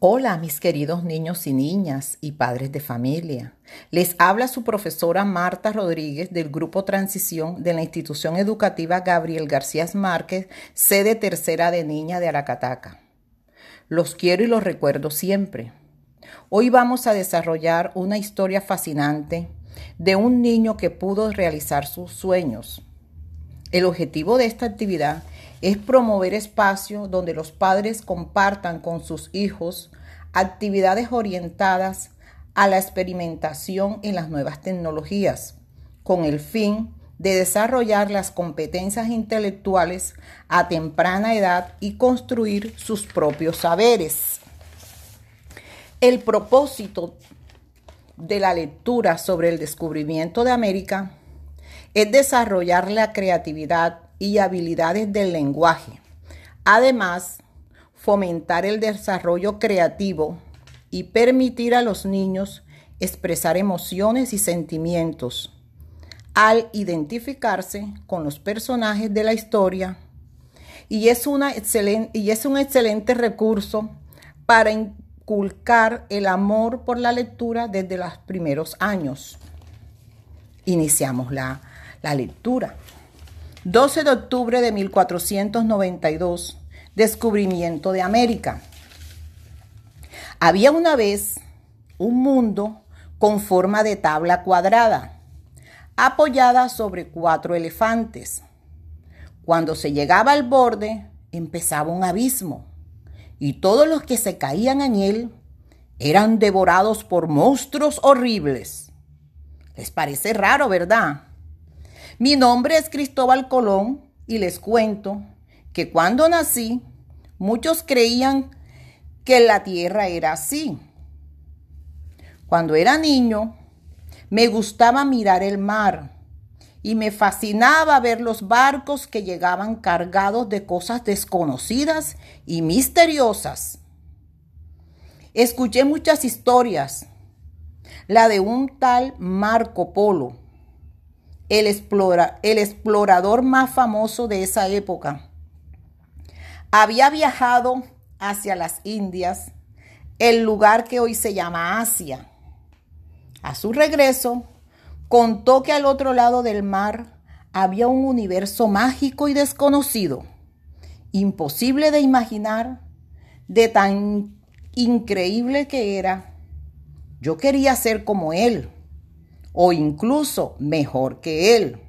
Hola mis queridos niños y niñas y padres de familia. Les habla su profesora Marta Rodríguez del Grupo Transición de la institución educativa Gabriel García Márquez, sede tercera de Niña de Aracataca. Los quiero y los recuerdo siempre. Hoy vamos a desarrollar una historia fascinante de un niño que pudo realizar sus sueños. El objetivo de esta actividad es promover espacios donde los padres compartan con sus hijos actividades orientadas a la experimentación en las nuevas tecnologías, con el fin de desarrollar las competencias intelectuales a temprana edad y construir sus propios saberes. El propósito de la lectura sobre el descubrimiento de América es desarrollar la creatividad y habilidades del lenguaje. Además, fomentar el desarrollo creativo y permitir a los niños expresar emociones y sentimientos al identificarse con los personajes de la historia y es, una y es un excelente recurso para inculcar el amor por la lectura desde los primeros años. Iniciamos la, la lectura. 12 de octubre de 1492, descubrimiento de América. Había una vez un mundo con forma de tabla cuadrada, apoyada sobre cuatro elefantes. Cuando se llegaba al borde, empezaba un abismo, y todos los que se caían en él eran devorados por monstruos horribles. Les parece raro, ¿verdad? Mi nombre es Cristóbal Colón y les cuento que cuando nací, muchos creían que la tierra era así. Cuando era niño, me gustaba mirar el mar y me fascinaba ver los barcos que llegaban cargados de cosas desconocidas y misteriosas. Escuché muchas historias, la de un tal Marco Polo, el, explorador más famoso de esa época. Había viajado hacia las Indias, el lugar que hoy se llama Asia. A su regreso, contó que al otro lado del mar había un universo mágico y desconocido, imposible de imaginar, de tan increíble que era. Yo quería ser como él o incluso mejor que él.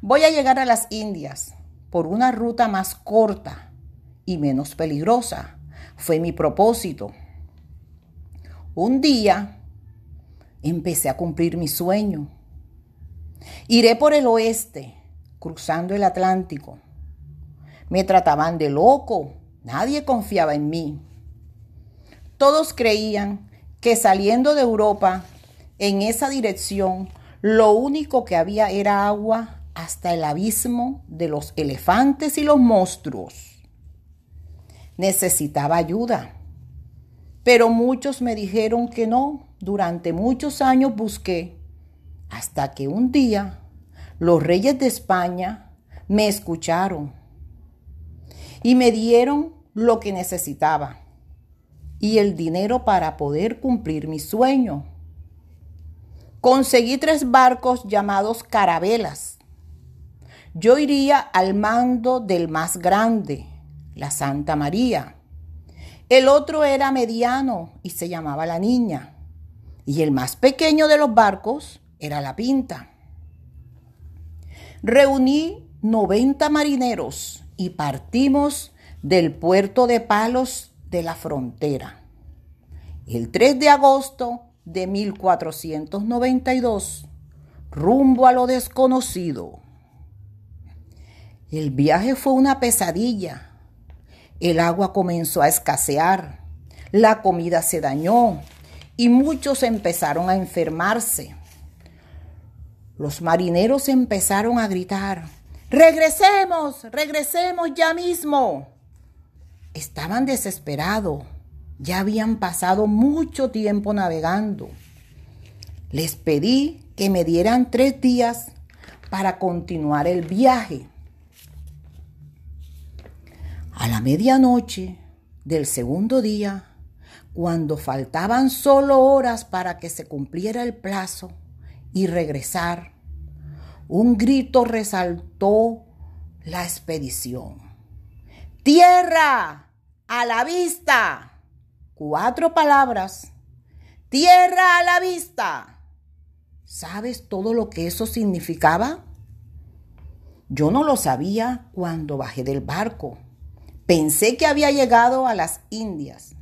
Voy a llegar a las Indias por una ruta más corta y menos peligrosa. Fue mi propósito. Un día empecé a cumplir mi sueño. Iré por el oeste, cruzando el Atlántico. Me trataban de loco, nadie confiaba en mí. Todos creían que saliendo de Europa en esa dirección, lo único que había era agua hasta el abismo de los elefantes y los monstruos. Necesitaba ayuda, pero muchos me dijeron que no. Durante muchos años busqué, hasta que un día los reyes de España me escucharon y me dieron lo que necesitaba y el dinero para poder cumplir mi sueño. Conseguí tres barcos llamados carabelas. Yo iría al mando del más grande, la Santa María. El otro era mediano y se llamaba la Niña. Y el más pequeño de los barcos era la Pinta. Reuní 90 marineros y partimos del puerto de Palos de la frontera. El 3 de agosto de 1492, rumbo a lo desconocido. El viaje fue una pesadilla. El agua comenzó a escasear, la comida se dañó y muchos empezaron a enfermarse. Los marineros empezaron a gritar, regresemos, regresemos ya mismo. Estaban desesperados ya habían pasado mucho tiempo navegando. Les pedí que me dieran tres días para continuar el viaje. A la medianoche del segundo día, cuando faltaban solo horas para que se cumpliera el plazo y regresar, un grito resaltó la expedición. Tierra, a la vista. Cuatro palabras. Tierra a la vista. ¿Sabes todo lo que eso significaba? Yo no lo sabía cuando bajé del barco. Pensé que había llegado a las Indias,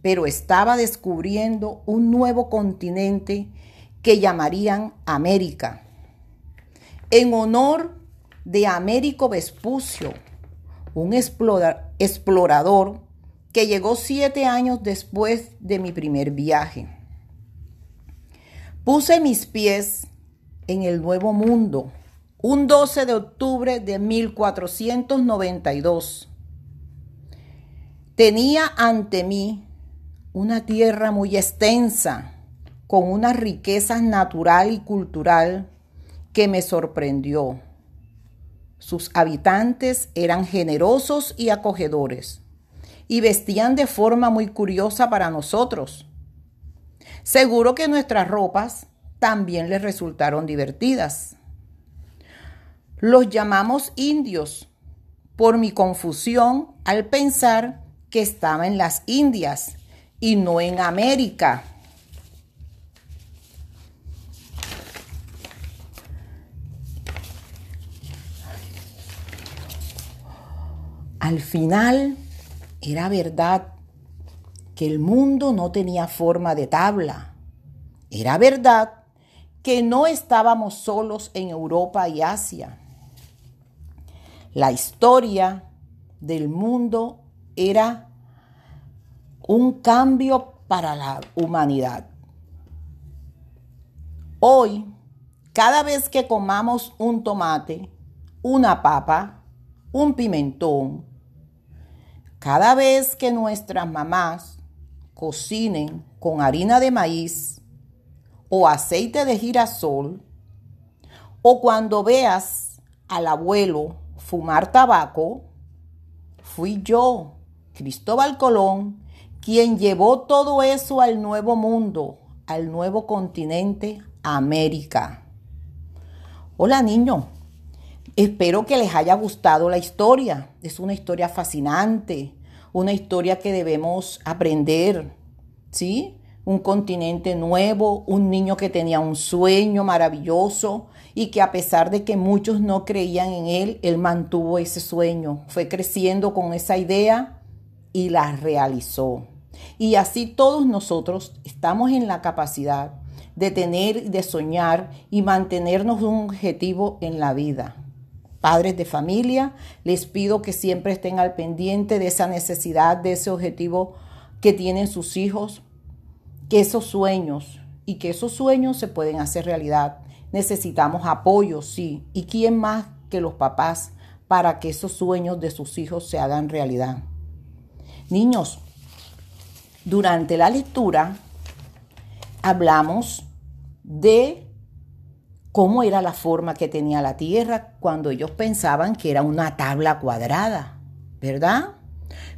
pero estaba descubriendo un nuevo continente que llamarían América, en honor de Américo Vespucio, un explorador que llegó siete años después de mi primer viaje. Puse mis pies en el Nuevo Mundo un 12 de octubre de 1492 Tenía ante mí una tierra muy extensa, con una riqueza natural y cultural que me sorprendió. Sus habitantes eran generosos y acogedores y vestían de forma muy curiosa para nosotros. Seguro que nuestras ropas también les resultaron divertidas. Los llamamos indios por mi confusión al pensar que estaba en las Indias y no en América. Al final era verdad que el mundo no tenía forma de tabla. Era verdad que no estábamos solos en Europa y Asia. La historia del mundo era un cambio para la humanidad. Hoy, cada vez que comamos un tomate, una papa, un pimentón, cada vez que nuestras mamás cocinen con harina de maíz o aceite de girasol, o cuando veas al abuelo fumar tabaco, fui yo Cristóbal Colón, quien llevó todo eso al nuevo mundo, al nuevo continente, América. Hola niños, espero que les haya gustado la historia. Es una historia fascinante, una historia que debemos aprender, ¿sí? Un continente nuevo, un niño que tenía un sueño maravilloso y que a pesar de que muchos no creían en él, él mantuvo ese sueño, fue creciendo con esa idea y la realizó. Y así todos nosotros estamos en la capacidad de tener, de soñar y mantenernos un objetivo en la vida. Padres de familia, les pido que siempre estén al pendiente de esa necesidad, de ese objetivo que tienen sus hijos, que esos sueños y que esos sueños se pueden hacer realidad. Necesitamos apoyo, sí. ¿Y quién más que los papás para que esos sueños de sus hijos se hagan realidad? Niños, durante la lectura hablamos de cómo era la forma que tenía la Tierra cuando ellos pensaban que era una tabla cuadrada, ¿verdad?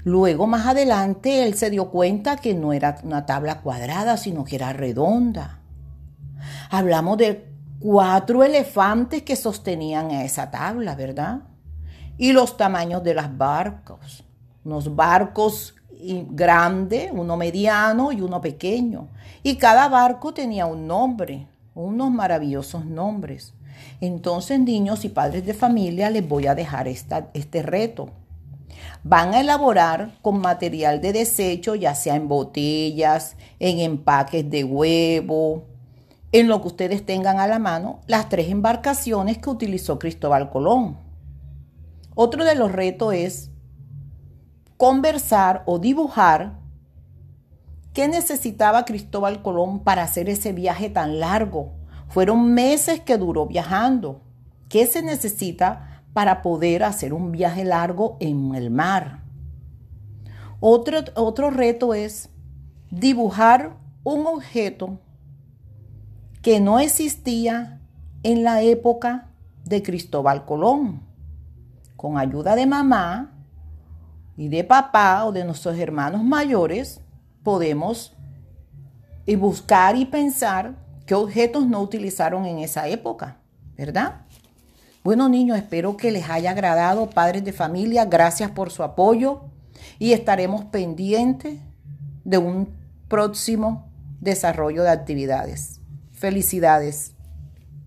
Luego más adelante él se dio cuenta que no era una tabla cuadrada, sino que era redonda. Hablamos de cuatro elefantes que sostenían esa tabla, ¿verdad? Y los tamaños de las barcos unos barcos grandes, uno mediano y uno pequeño. Y cada barco tenía un nombre, unos maravillosos nombres. Entonces, niños y padres de familia, les voy a dejar este reto. Van a elaborar con material de desecho, ya sea en botellas, en empaques de huevo, en lo que ustedes tengan a la mano, las tres embarcaciones que utilizó Cristóbal Colón. Otro de los retos es conversar o dibujar qué necesitaba Cristóbal Colón para hacer ese viaje tan largo. Fueron meses que duró viajando. ¿Qué se necesita para poder hacer un viaje largo en el mar? Otro, otro reto es dibujar un objeto que no existía en la época de Cristóbal Colón. Con ayuda de mamá, y de papá o de nuestros hermanos mayores, podemos y buscar y pensar qué objetos no utilizaron en esa época, ¿verdad? Bueno, niños, espero que les haya agradado, padres de familia, gracias por su apoyo y estaremos pendientes de un próximo desarrollo de actividades. Felicidades.